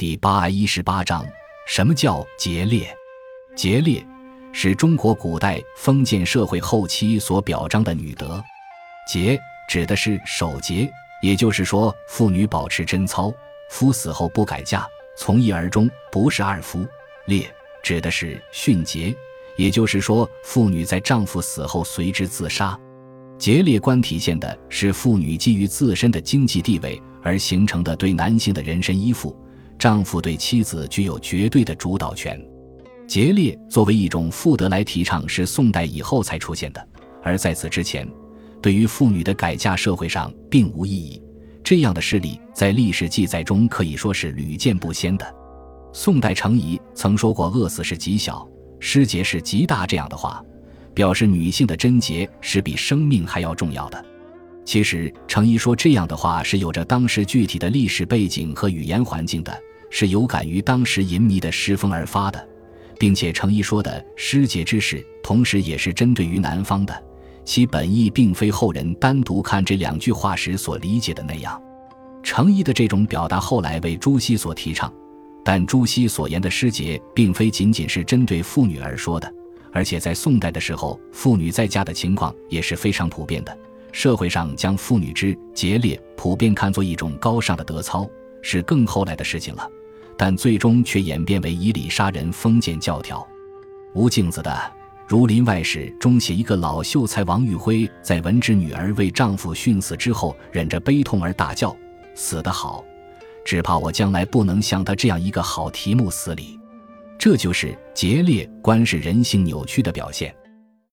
第八一十八章：什么叫节烈？节烈是中国古代封建社会后期所表彰的女德。节指的是守节，也就是说，妇女保持贞操，夫死后不改嫁，从一而终，不是二夫。烈指的是殉节，也就是说，妇女在丈夫死后随之自杀。节烈观体现的是妇女基于自身的经济地位而形成的对男性的人身依附。丈夫对妻子具有绝对的主导权。节烈作为一种妇德来提倡，是宋代以后才出现的。而在此之前，对于妇女的改嫁，社会上并无异议。这样的事例在历史记载中可以说是屡见不鲜的。宋代程颐曾说过“饿死是极小，失节是极大”这样的话，表示女性的贞洁是比生命还要重要的。其实，程颐说这样的话是有着当时具体的历史背景和语言环境的。是有感于当时淫靡的诗风而发的，并且程颐说的诗节之事，同时也是针对于南方的，其本意并非后人单独看这两句话时所理解的那样。程颐的这种表达后来为朱熹所提倡，但朱熹所言的诗节，并非仅仅是针对妇女而说的，而且在宋代的时候，妇女在家的情况也是非常普遍的，社会上将妇女之节烈普遍看作一种高尚的德操，是更后来的事情了。但最终却演变为以礼杀人封建教条。吴敬子的《儒林外史》中写，一个老秀才王玉辉在闻知女儿为丈夫殉死之后，忍着悲痛而大叫：“死得好！只怕我将来不能像他这样一个好题目死里。”这就是节烈观视人性扭曲的表现。